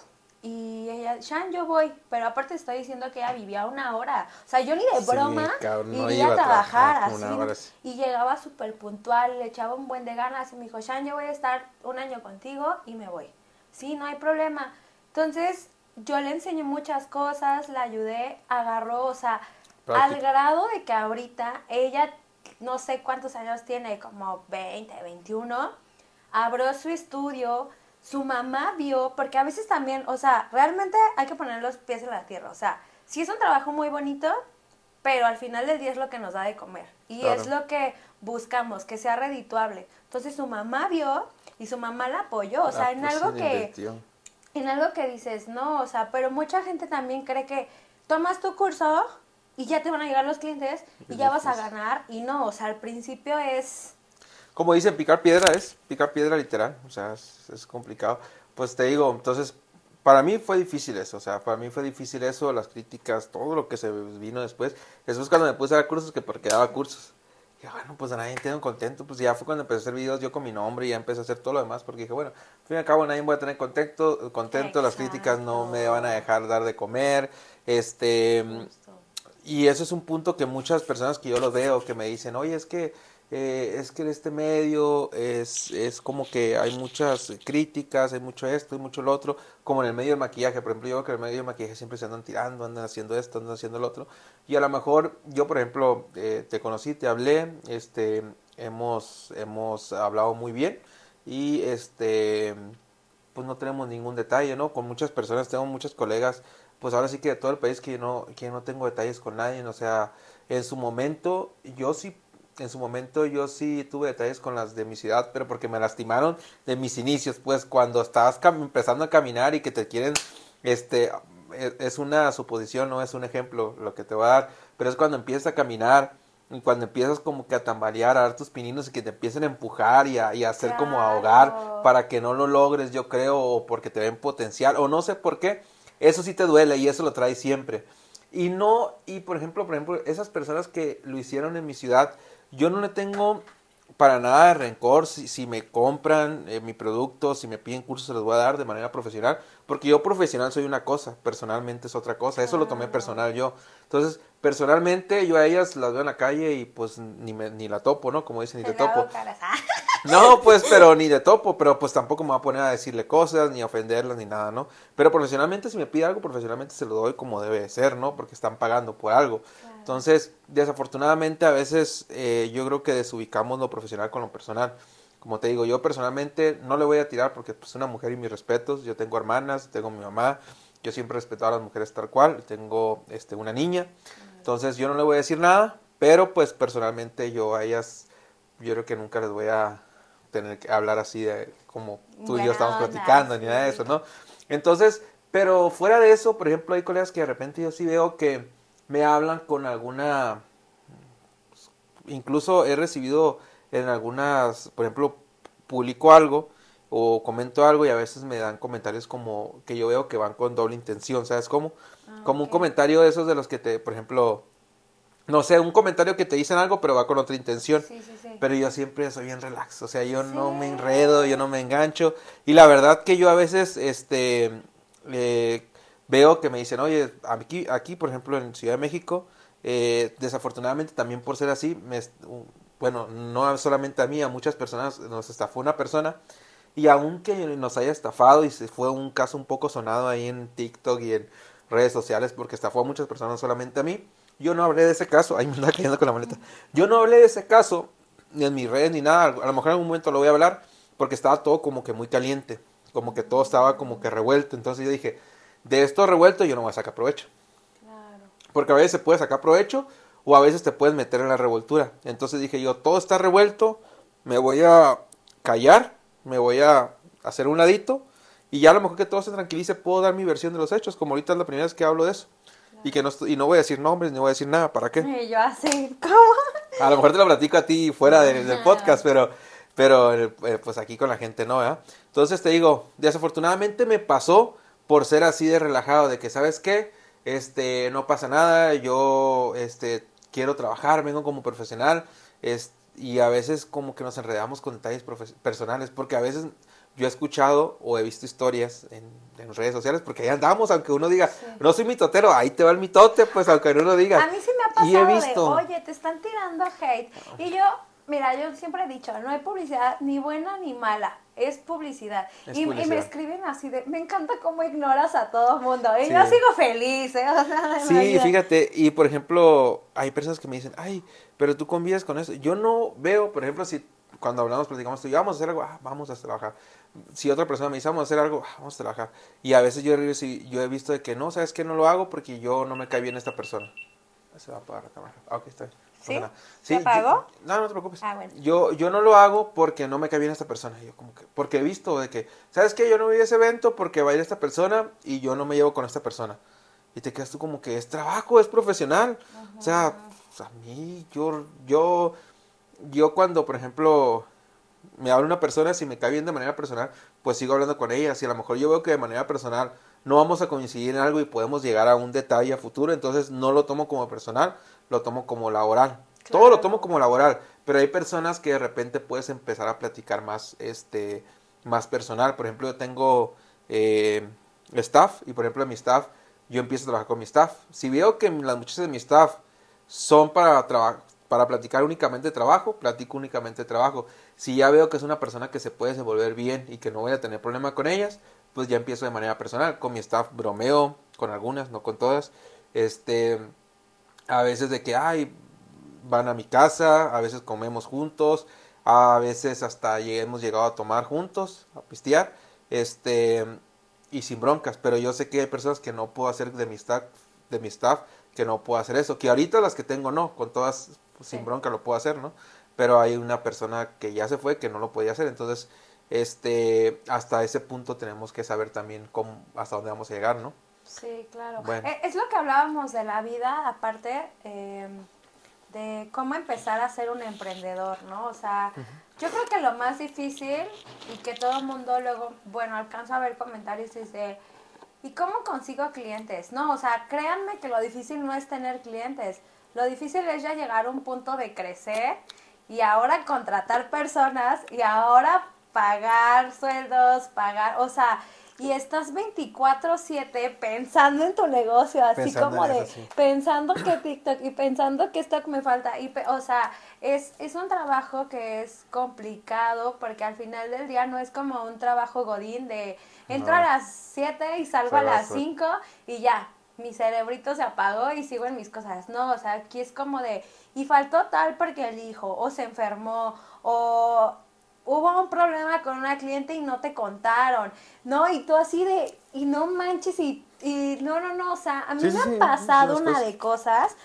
Speaker 2: y ella, Shan, yo voy, pero aparte estoy diciendo que ella vivía una hora. O sea, yo ni de
Speaker 1: Sí,
Speaker 2: broma
Speaker 1: cabrón, no
Speaker 2: iría
Speaker 1: iba
Speaker 2: a trabajar así.
Speaker 1: sí.
Speaker 2: Y llegaba súper puntual, le echaba un buen de ganas y me dijo, Shan, yo voy a estar un año contigo y me voy. Sí, no hay problema. Entonces, yo le enseñé muchas cosas, la ayudé, agarró, o sea, al grado de que ahorita ella, no sé cuántos años tiene, como 20, 21, abrió su estudio, su mamá vio, porque a veces también, o sea, realmente hay que poner los pies en la tierra, o sea, sí es un trabajo muy bonito, pero al final del día es lo que nos da de comer y
Speaker 1: Claro.
Speaker 2: es lo que buscamos, que sea redituable. Entonces su mamá vio y su mamá la apoyó, o sea,
Speaker 1: Ah,
Speaker 2: en
Speaker 1: pues
Speaker 2: algo que
Speaker 1: invirtió.
Speaker 2: en algo que dices, no, o sea, pero mucha gente también cree que tomas tu curso y ya te van a llegar los clientes y ya vas a ganar y no, o sea, al principio es
Speaker 1: como dicen, picar piedra es, picar piedra literal, o sea, es, es complicado. Pues te digo, entonces, para mí fue difícil eso, o sea, para mí fue difícil eso, las críticas, todo lo que se vino después. Después cuando me puse a dar cursos, que porque daba cursos. Y bueno, pues a nadie quedó contento, pues ya fue cuando empecé a hacer videos yo con mi nombre y ya empecé a hacer todo lo demás, porque dije, bueno, al fin y al cabo nadie voy a tener contento, contento, las críticas no me van a dejar dar de comer, este, y eso es un punto que muchas personas que yo lo veo, que me dicen, oye, es que eh, es que en este medio es, es como que hay muchas críticas, hay mucho esto y mucho lo otro, como en el medio del maquillaje, por ejemplo, yo veo que en el medio del maquillaje siempre se andan tirando, andan haciendo esto, andan haciendo lo otro, y a lo mejor yo, por ejemplo, eh, te conocí, te hablé, este, hemos, hemos hablado muy bien, y este, pues no tenemos ningún detalle, ¿no? Con muchas personas, tengo muchos colegas, pues ahora sí que de todo el país que no, que no tengo detalles con nadie, o sea, en su momento yo sí en su momento yo sí tuve detalles con las de mi ciudad, pero porque me lastimaron de mis inicios, pues cuando estabas empezando a caminar y que te quieren, este, e, es una suposición, no es un ejemplo lo que te voy a dar, pero es cuando empiezas a caminar y cuando empiezas como que a tambalear, a dar tus pininos y que te empiecen a empujar y a, y a hacer como ahogar para que no lo logres, yo creo, o porque te ven potencial, o no sé por qué, eso sí te duele y eso lo traes siempre. Y no, y por ejemplo, por ejemplo, esas personas que lo hicieron en mi ciudad, yo no le tengo para nada de rencor si, si me compran eh, mi producto, si me piden cursos, se los voy a dar de manera profesional, porque yo profesional soy una cosa, personalmente es otra cosa, eso lo tomé personal yo. Entonces, personalmente yo a ellas las veo en la calle y pues ni, me, ni la topo, ¿no? Como dicen, ni te topo. (laughs) No, pues, pero ni de topo, pero pues tampoco me voy a poner a decirle cosas, ni a ofenderlas, ni nada, ¿no? Pero profesionalmente, si me pide algo, profesionalmente se lo doy como debe ser, ¿no? Porque están pagando por algo. Entonces, desafortunadamente, a veces eh, yo creo que desubicamos lo profesional con lo personal. Como te digo, yo personalmente no le voy a tirar porque es pues, una mujer y mis respetos. Yo tengo hermanas, tengo mi mamá. Yo siempre he respetado a las mujeres tal cual. Tengo este, una niña. Entonces, yo no le voy a decir nada, pero pues personalmente yo a ellas, yo creo que nunca les voy a tener que hablar así de como tú y yo estamos platicando, ni nada de eso, ¿no? Entonces, pero fuera de eso, por ejemplo, hay colegas que de repente yo sí veo que me hablan con alguna, incluso he recibido en algunas, por ejemplo, publico algo o comento algo y a veces me dan comentarios como que yo veo que van con doble intención, ¿sabes cómo? Ah, como un comentario de esos de los que te, por ejemplo, no sé, un comentario que te dicen algo, pero va con otra intención. Pero yo siempre soy bien relax, o sea, yo no me enredo, yo no me engancho. Y la verdad que yo a veces, este, eh, veo que me dicen, oye, aquí, aquí por ejemplo, en Ciudad de México, eh, desafortunadamente también por ser así, me, bueno, no solamente a mí, a muchas personas nos estafó una persona. Y aunque nos haya estafado y se fue un caso un poco sonado ahí en TikTok y en redes sociales porque estafó a muchas personas, solamente a mí, yo no hablé de ese caso, ahí me está cayendo con la maleta. Yo no hablé de ese caso, ni en mis redes, ni nada. A lo mejor en algún momento lo voy a hablar, porque estaba todo como que muy caliente. Como que todo estaba como que revuelto. Entonces yo dije, de esto revuelto yo no voy a sacar provecho. Claro. Porque a veces se puede sacar provecho, o a veces te puedes meter en la revoltura. Entonces dije yo, todo está revuelto, me voy a callar, me voy a hacer un ladito, y ya a lo mejor que todo se tranquilice, puedo dar mi versión de los hechos, como ahorita es la primera vez que hablo de eso. Y que no, y no voy a decir nombres, ni voy a decir nada, ¿para qué?
Speaker 2: Y yo así, ¿cómo?
Speaker 1: A lo mejor te lo platico a ti fuera del podcast, pero, pero eh, pues aquí con la gente no, ¿verdad? Entonces te digo, desafortunadamente me pasó por ser así de relajado, de que, ¿sabes qué? Este, no pasa nada, yo, este, quiero trabajar, vengo como profesional, es, y a veces como que nos enredamos con detalles personales, porque a veces yo he escuchado o he visto historias en, redes sociales, porque ahí andamos, aunque uno diga, no soy mitotero, ahí te va el mitote, pues aunque uno diga.
Speaker 2: A mí sí me ha pasado he visto... de, oye, te están tirando hate. Y yo, mira, yo siempre he dicho, no hay publicidad ni buena ni mala, es publicidad. y, me escriben así de, me encanta cómo ignoras a todo mundo. Y yo sigo feliz, ¿eh? (laughs)
Speaker 1: sí, fíjate, y por ejemplo, hay personas que me dicen, ay, pero tú convives con eso. Yo no veo, por ejemplo, si cuando hablamos, platicamos, tú, vamos a hacer algo, ah, vamos a trabajar. Si otra persona me dice, vamos a hacer algo, ah, vamos a trabajar. Y a veces yo, yo he visto de que no, ¿sabes que No lo hago porque yo no me cae bien esta persona. Se va a apagar la cámara. Ah, ok, está bien.
Speaker 2: ¿Sí? ¿Sí? apagó?
Speaker 1: no, no te preocupes. Ah, bueno. yo, yo no lo hago porque no me cae bien esta persona. Yo como que, porque he visto de que, ¿sabes qué? Yo no voy a ese evento porque va a ir esta persona y yo no me llevo con esta persona. Y te quedas tú como que es trabajo, es profesional. O sea, pues, a mí, yo, yo, yo cuando, por ejemplo, me habla una persona, si me cae bien de manera personal, pues sigo hablando con ella. Si a lo mejor yo veo que de manera personal no vamos a coincidir en algo y podemos llegar a un detalle a futuro, entonces no lo tomo como personal, lo tomo como laboral. Todo lo tomo como laboral, pero hay personas que de repente puedes empezar a platicar más, este, más personal. Por ejemplo, yo tengo eh, staff y por ejemplo mi staff, yo empiezo a trabajar con mi staff. Si veo que las muchachas de mi staff son para, para platicar únicamente trabajo, platico únicamente trabajo. Si ya veo que es una persona que se puede desenvolver bien y que no voy a tener problema con ellas, pues ya empiezo de manera personal. Con mi staff bromeo, con algunas, no con todas. Este, a veces de que, ay, van a mi casa, a veces comemos juntos, a veces hasta hemos llegado a tomar juntos, a pistear, este, y sin broncas, pero yo sé que hay personas que no puedo hacer de mi staff, de mi staff, que no puedo hacer eso, que ahorita las que tengo no, con todas pues, sin bronca lo puedo hacer, ¿no? Pero hay una persona que ya se fue que no lo podía hacer, entonces este hasta ese punto tenemos que saber también cómo hasta dónde vamos a llegar, ¿no?
Speaker 2: Sí, claro. Eh, es lo que hablábamos de la vida, aparte eh, de cómo empezar a ser un emprendedor, ¿no? O sea, yo creo que lo más difícil y que todo el mundo luego, bueno, alcanza a ver comentarios y dice, ¿y cómo consigo clientes? No, o sea, créanme que lo difícil no es tener clientes, lo difícil es ya llegar a un punto de crecer y ahora contratar personas y ahora pagar sueldos, pagar, o sea, y estás 24/7 pensando en tu negocio, así como de pensando que TikTok y pensando que esto me falta. Y, o sea, es, es un trabajo que es complicado porque al final del día no es como un trabajo godín de entro a las 7 y salgo a las 5 y ya, mi cerebrito se apagó y sigo en mis cosas. No, o sea, aquí es como de, y faltó tal porque el hijo, o se enfermó, o hubo un problema con una cliente y no te contaron, ¿no? Y tú así de, y no manches, y, y no, no, no, o sea, a mí me han pasado una de cosas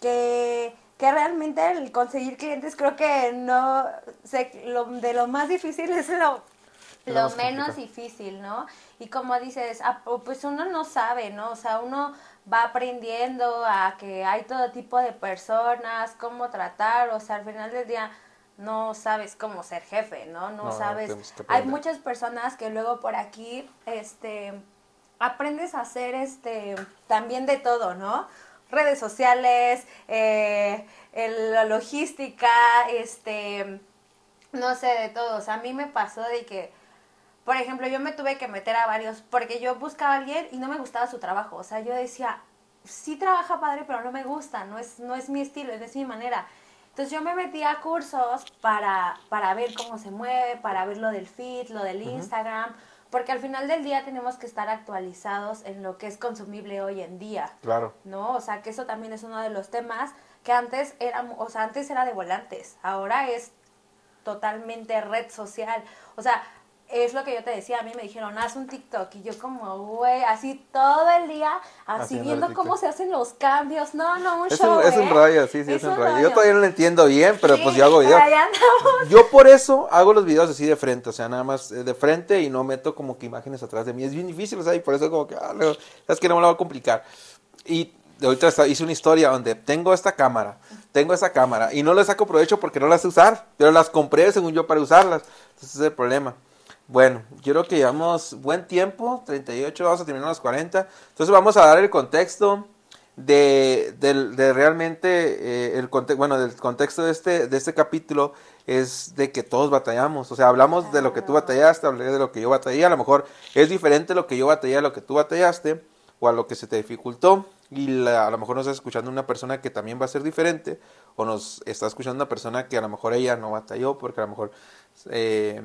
Speaker 2: que, que realmente el conseguir clientes creo que no, sé, lo, de lo más difícil es lo, lo menos difícil, ¿no? Y como dices, ah, pues uno no sabe, ¿no? O sea, uno va aprendiendo a que hay todo tipo de personas, cómo tratar, o sea, al final del día no sabes cómo ser jefe, ¿no? No, sabes. Hay muchas personas que luego por aquí, este, aprendes a hacer, este, también de todo, ¿no? Redes sociales, eh, la logística, este, no sé, de todo. O sea, a mí me pasó de que, por ejemplo, yo me tuve que meter a varios, porque yo buscaba a alguien y no me gustaba su trabajo. O sea, yo decía, sí trabaja padre, pero no me gusta, no es, no es mi estilo, no es mi manera. Entonces yo me metí a cursos para, para ver cómo se mueve, para ver lo del feed, lo del Instagram, porque al final del día tenemos que estar actualizados en lo que es consumible hoy en día.
Speaker 1: Claro.
Speaker 2: ¿No? O sea, que eso también es uno de los temas que antes era, o sea, antes era de volantes, ahora es totalmente red social. O sea, es lo que yo te decía, a mí me dijeron, haz un TikTok, y yo como, güey, así todo el día, así viendo cómo se hacen los cambios, no, no, un
Speaker 1: es
Speaker 2: show,
Speaker 1: un, Es un
Speaker 2: ¿eh?
Speaker 1: rollo, sí, sí, es, un rollo. Yo todavía no lo entiendo bien, pero pues yo hago videos. Yo por eso hago los videos así de frente, o sea, nada más eh, de frente y no meto como que imágenes atrás de mí, es bien difícil, o sea, y por eso como que, ah, es que no me lo voy a complicar. Y de ahorita hice una historia donde tengo esta cámara, tengo esta cámara, y no le saco provecho porque no las sé usar, pero las compré según yo para usarlas, entonces ese es el problema. Bueno, yo creo que llevamos buen tiempo, 38, vamos a terminar los 40. Entonces vamos a dar el contexto de, de, realmente, eh, el bueno, del contexto de este, de este capítulo es de que todos batallamos. O sea, hablamos de lo que tú batallaste, hablé de lo que yo batallé. A lo mejor es diferente lo que yo batallé a lo que tú batallaste o a lo que se te dificultó. Y a lo mejor nos está escuchando una persona que también va a ser diferente o nos está escuchando una persona que a lo mejor ella no batalló porque a lo mejor... Eh,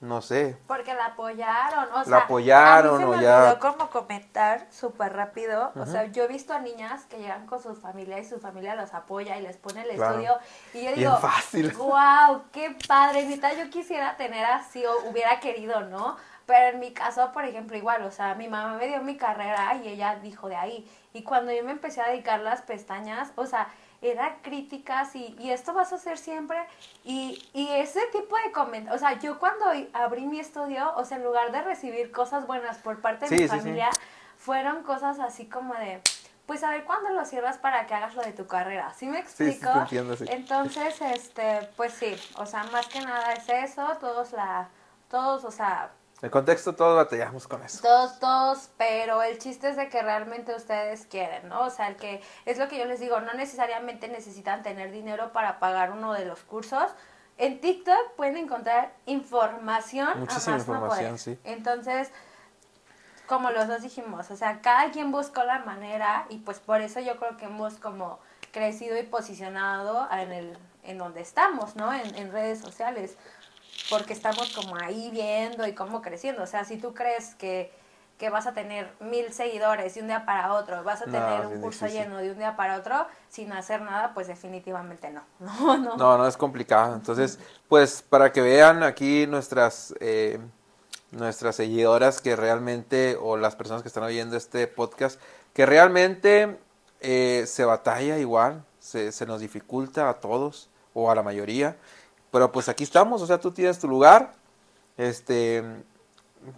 Speaker 1: no sé.
Speaker 2: Porque la apoyaron, o sea,
Speaker 1: la apoyaron
Speaker 2: a mí
Speaker 1: se me o
Speaker 2: como comentar súper rápido, o sea, yo he visto a niñas que llegan con sus familias y su familia los apoya y les pone el estudio y yo digo,
Speaker 1: fácil. (laughs)
Speaker 2: wow, qué padre, neta, yo quisiera tener así o hubiera querido, ¿no? Pero en mi caso, por ejemplo, igual, o sea, mi mamá me dio mi carrera y ella dijo de ahí. Y cuando yo me empecé a dedicar las pestañas, o sea, era críticas y, y esto vas a hacer siempre. Y, y ese tipo de comentarios, o sea, yo cuando abrí mi estudio, o sea, en lugar de recibir cosas buenas por parte de mi familia, fueron cosas así como de, pues a ver cuándo lo cierras para que hagas lo de tu carrera. ¿Sí me
Speaker 1: Sí, sí,
Speaker 2: explico?
Speaker 1: te entiendo, sí.
Speaker 2: Entonces, este, pues sí, o sea, más que nada es eso, todos la, todos, o sea,
Speaker 1: El contexto todos batallamos con eso.
Speaker 2: todos, todos, pero el chiste es de que realmente ustedes quieren, ¿no? O sea, el que, es lo que yo les digo, no necesariamente necesitan tener dinero para pagar uno de los cursos. En TikTok pueden encontrar información. a
Speaker 1: Muchísima
Speaker 2: no
Speaker 1: información,
Speaker 2: poder.
Speaker 1: sí.
Speaker 2: Entonces, como los dos dijimos, o sea, cada quien buscó la manera y pues por eso yo creo que hemos como crecido y posicionado en el en donde estamos, ¿no? En, en redes sociales, porque estamos como ahí viendo y cómo creciendo. O sea, si tú crees que, que vas a tener mil seguidores de un día para otro, vas a
Speaker 1: No,
Speaker 2: tener un curso
Speaker 1: difícil.
Speaker 2: lleno de un día para otro sin hacer nada, pues definitivamente no. (laughs) No, no.
Speaker 1: No, no es complicado. Entonces, pues para que vean aquí nuestras eh, nuestras seguidoras que realmente o las personas que están oyendo este podcast que realmente eh, se batalla igual, se, se nos dificulta a todos o a la mayoría, pero pues aquí estamos, o sea, tú tienes tu lugar, este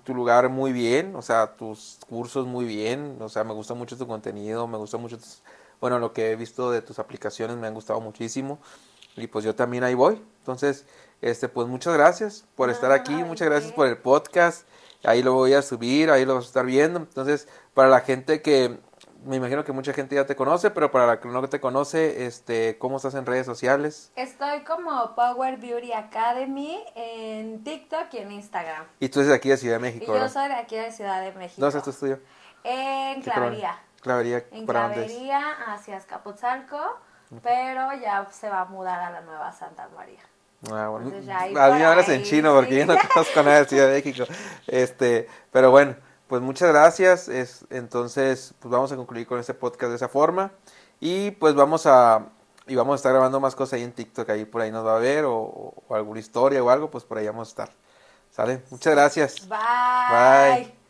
Speaker 1: tu lugar muy bien, o sea, tus cursos muy bien, o sea, me gusta mucho tu contenido, me gusta mucho, tus- bueno, lo que he visto de tus aplicaciones me han gustado muchísimo y pues yo también ahí voy. Entonces, este, pues muchas gracias por estar aquí, muchas gracias por el podcast, ahí lo voy a subir, ahí lo vas a estar viendo. Entonces, para la gente que, me imagino que mucha gente ya te conoce, pero para la que no te conoce, este, ¿cómo estás en redes sociales?
Speaker 2: Estoy como Power Beauty Academy en TikTok y en Instagram.
Speaker 1: Y tú eres de aquí de Ciudad de
Speaker 2: Y
Speaker 1: México,
Speaker 2: yo
Speaker 1: ¿verdad?
Speaker 2: soy de aquí de Ciudad de México.
Speaker 1: ¿Dónde está tu estudio?
Speaker 2: En
Speaker 1: ¿Qué
Speaker 2: Clavería.
Speaker 1: Clavería,
Speaker 2: En
Speaker 1: ¿para dónde es?
Speaker 2: Clavería hacia Escapotzalco, pero ya se va a mudar a la nueva Santa María.
Speaker 1: Ah, bueno.
Speaker 2: Entonces ya ahí
Speaker 1: A mí me hablas en chino porque
Speaker 2: sí.
Speaker 1: yo no conozco nada de Ciudad de México. (laughs) Este, pero bueno, pues muchas gracias. Es, entonces, pues vamos a concluir con este podcast de esa forma. Y pues vamos a y vamos a estar grabando más cosas ahí en TikTok, ahí por ahí nos va a ver, o, o alguna historia o algo, pues por ahí vamos a estar. ¿Sale? Muchas gracias.
Speaker 2: Bye.
Speaker 1: Bye.